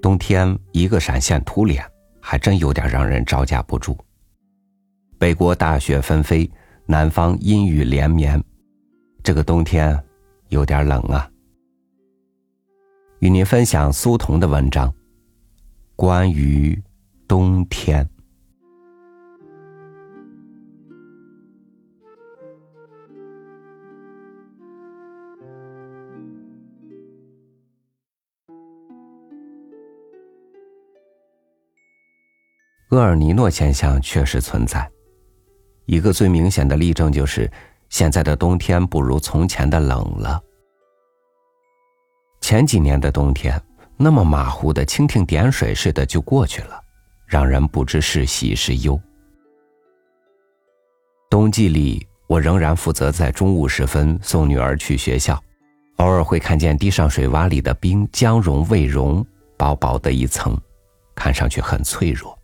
冬天一个闪现突脸，还真有点让人招架不住。北国大雪纷飞，南方阴雨连绵，这个冬天有点冷啊。与您分享苏童的文章，关于冬天。厄尔尼诺现象确实存在，一个最明显的例证就是，现在的冬天不如从前的冷了。前几年的冬天，那么马虎的蜻蜓点水似的就过去了，让人不知是喜是忧。冬季里，我仍然负责在中午时分送女儿去学校，偶尔会看见地上水洼里的冰将融未融，薄薄的一层，看上去很脆弱。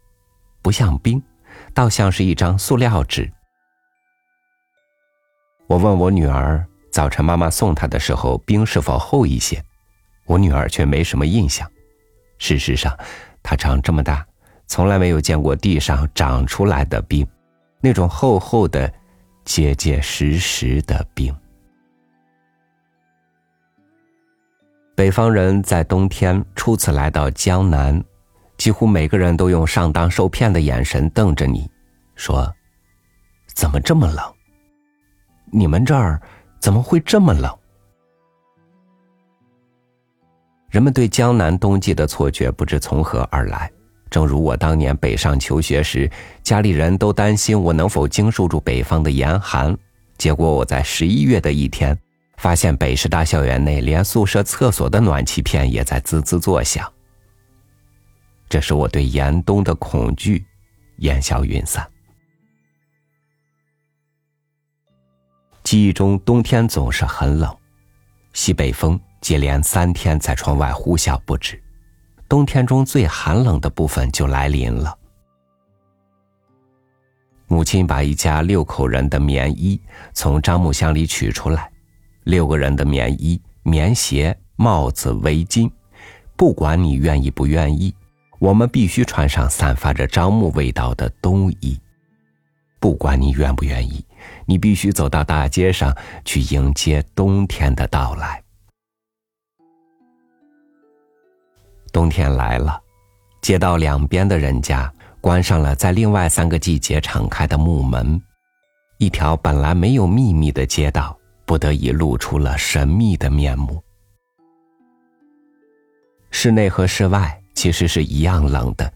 不像冰，倒像是一张塑料纸。我问我女儿，早晨妈妈送她的时候，冰是否厚一些？我女儿却没什么印象。事实上，她长这么大，从来没有见过地上长出来的冰，那种厚厚的、结结实实的冰。北方人在冬天初次来到江南。几乎每个人都用上当受骗的眼神瞪着你，说：“怎么这么冷？你们这儿怎么会这么冷？”人们对江南冬季的错觉不知从何而来。正如我当年北上求学时，家里人都担心我能否经受住北方的严寒，结果我在十一月的一天，发现北师大校园内连宿舍厕所的暖气片也在滋滋作响。这是我对严冬的恐惧，烟消云散。记忆中冬天总是很冷，西北风接连三天在窗外呼啸不止，冬天中最寒冷的部分就来临了。母亲把一家六口人的棉衣从樟木箱里取出来，六个人的棉衣、棉鞋、帽子、围巾，不管你愿意不愿意。我们必须穿上散发着樟木味道的冬衣，不管你愿不愿意，你必须走到大街上去迎接冬天的到来。冬天来了，街道两边的人家关上了在另外三个季节敞开的木门，一条本来没有秘密的街道不得已露出了神秘的面目。室内和室外。其实是一样冷的，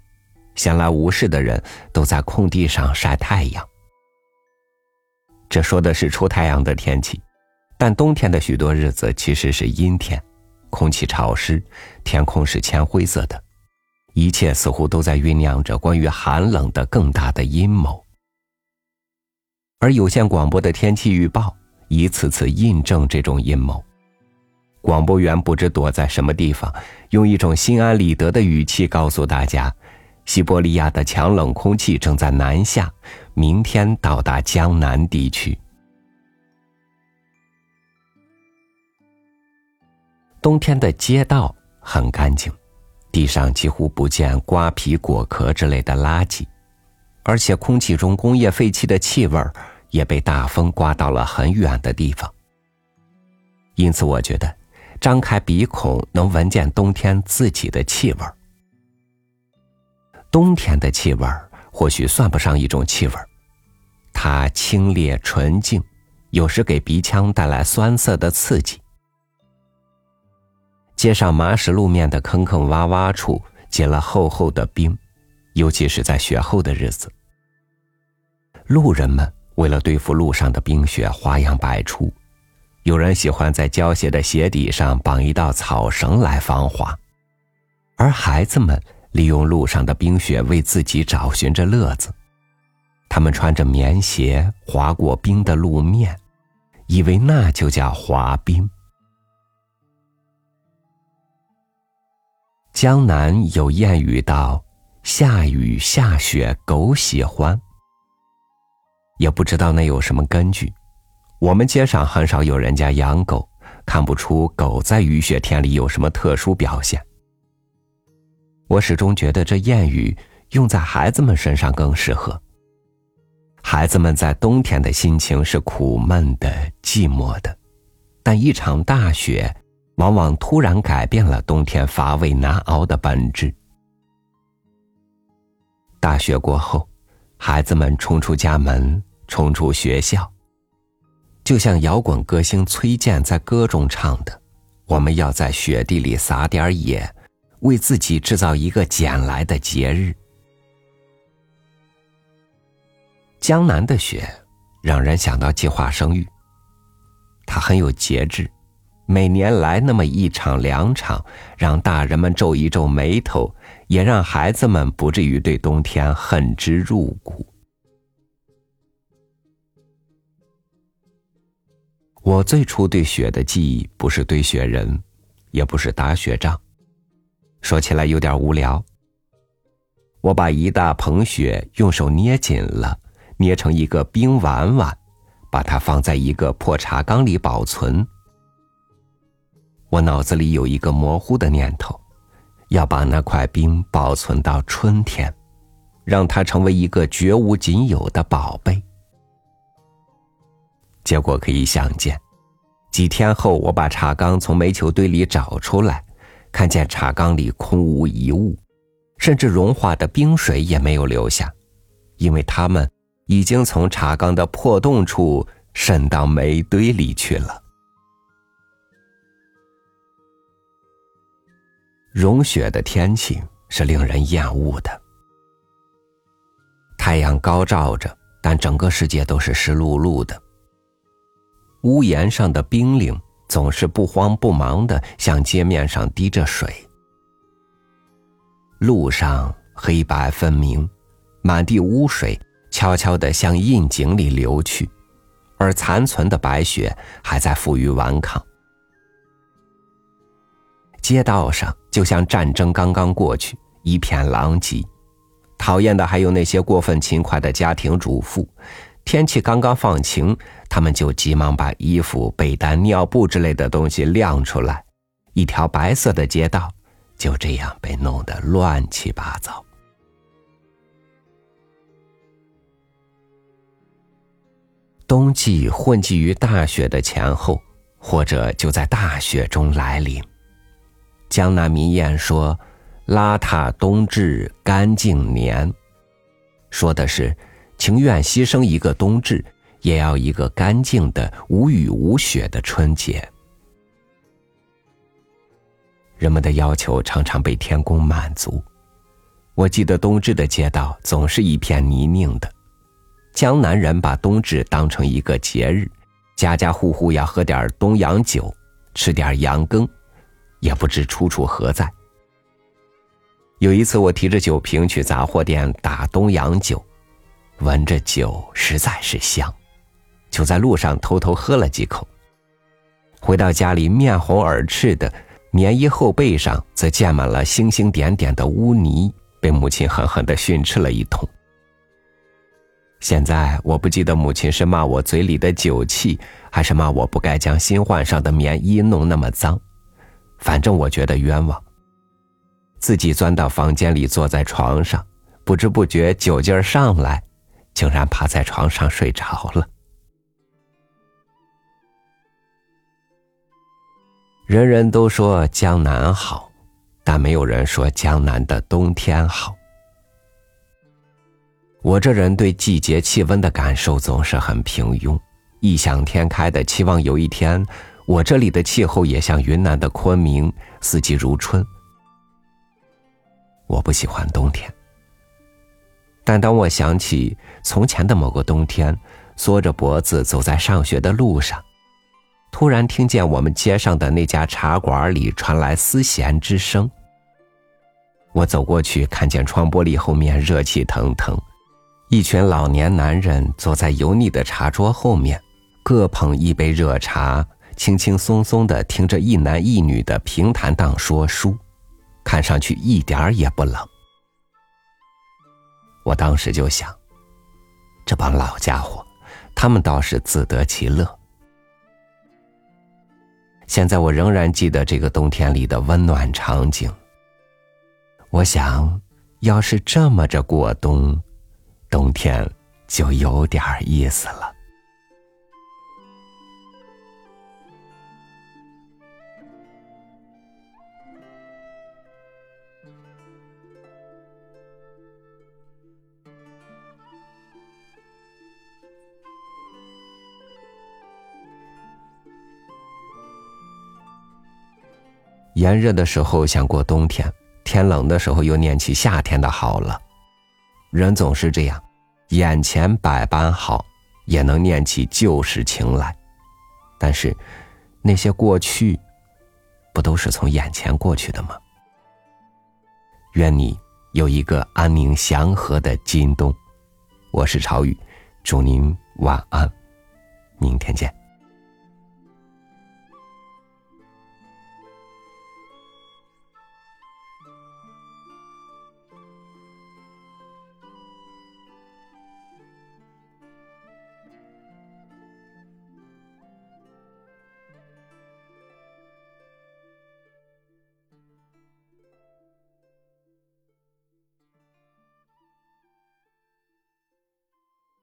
闲来无事的人都在空地上晒太阳。这说的是出太阳的天气，但冬天的许多日子其实是阴天，空气潮湿，天空是浅灰色的，一切似乎都在酝酿着关于寒冷的更大的阴谋。而有线广播的天气预报一次次印证这种阴谋。广播员不知躲在什么地方，用一种心安理得的语气告诉大家：“西伯利亚的强冷空气正在南下，明天到达江南地区。”冬天的街道很干净，地上几乎不见瓜皮、果壳之类的垃圾，而且空气中工业废气的气味也被大风刮到了很远的地方。因此，我觉得。张开鼻孔，能闻见冬天自己的气味冬天的气味或许算不上一种气味它清冽纯净，有时给鼻腔带来酸涩的刺激。街上麻石路面的坑坑洼洼处结了厚厚的冰，尤其是在雪后的日子。路人们为了对付路上的冰雪，花样百出。有人喜欢在胶鞋的鞋底上绑一道草绳来防滑，而孩子们利用路上的冰雪为自己找寻着乐子。他们穿着棉鞋滑过冰的路面，以为那就叫滑冰。江南有谚语道：“下雨下雪狗喜欢。”也不知道那有什么根据。我们街上很少有人家养狗，看不出狗在雨雪天里有什么特殊表现。我始终觉得这谚语用在孩子们身上更适合。孩子们在冬天的心情是苦闷的、寂寞的，但一场大雪往往突然改变了冬天乏味难熬的本质。大雪过后，孩子们冲出家门，冲出学校，就像摇滚歌星崔健在歌中唱的：“我们要在雪地里撒点野，为自己制造一个捡来的节日。”江南的雪，让人想到计划生育。它很有节制，每年来那么一场两场，让大人们皱一皱眉头。也让孩子们不至于对冬天恨之入骨。我最初对雪的记忆，不是堆雪人，也不是打雪仗，说起来有点无聊。我把一大捧雪用手捏紧了，捏成一个冰碗碗，把它放在一个破茶缸里保存。我脑子里有一个模糊的念头。要把那块冰保存到春天，让它成为一个绝无仅有的宝贝。结果可以想见，几天后我把茶缸从煤球堆里找出来，看见茶缸里空无一物，甚至融化的冰水也没有留下，因为它们已经从茶缸的破洞处渗到煤堆里去了。融雪的天气是令人厌恶的。太阳高照着，但整个世界都是湿漉漉的。屋檐上的冰凌总是不慌不忙的向街面上滴着水。路上黑白分明，满地污水悄悄的向窨井里流去，而残存的白雪还在负隅顽抗。街道上就像战争刚刚过去，一片狼藉。讨厌的还有那些过分勤快的家庭主妇。天气刚刚放晴，他们就急忙把衣服、被单、尿布之类的东西晾出来，一条白色的街道就这样被弄得乱七八糟。冬季混迹于大雪的前后，或者就在大雪中来临。江南民谚说：“邋遢冬至，干净年。”说的是情愿牺牲一个冬至，也要一个干净的、无雨无雪的春节。人们的要求常常被天公满足。我记得冬至的街道总是一片泥泞的。江南人把冬至当成一个节日，家家户户要喝点冬阳酒，吃点羊羹。也不知出处何在。有一次，我提着酒瓶去杂货店打东洋酒，闻着酒实在是香，就在路上偷偷喝了几口。回到家里，面红耳赤的，棉衣后背上则溅满了星星点点的污泥，被母亲狠狠的训斥了一通。现在我不记得母亲是骂我嘴里的酒气，还是骂我不该将新换上的棉衣弄那么脏。反正我觉得冤枉。自己钻到房间里，坐在床上，不知不觉酒劲儿上来，竟然趴在床上睡着了。人人都说江南好，但没有人说江南的冬天好。我这人对季节气温的感受总是很平庸，异想天开的期望有一天。我这里的气候也像云南的昆明，四季如春。我不喜欢冬天，但当我想起从前的某个冬天，缩着脖子走在上学的路上，突然听见我们街上的那家茶馆里传来丝弦之声。我走过去，看见窗玻璃后面热气腾腾，一群老年男人坐在油腻的茶桌后面，各捧一杯热茶。轻轻松松的听着一男一女的平谈荡说书，看上去一点儿也不冷。我当时就想，这帮老家伙，他们倒是自得其乐。现在我仍然记得这个冬天里的温暖场景。我想，要是这么着过冬，冬天就有点意思了。炎热的时候想过冬天，天冷的时候又念起夏天的好了。人总是这样，眼前百般好，也能念起旧时情来。但是，那些过去，不都是从眼前过去的吗？愿你有一个安宁祥和的今冬。我是朝雨，祝您晚安，明天见。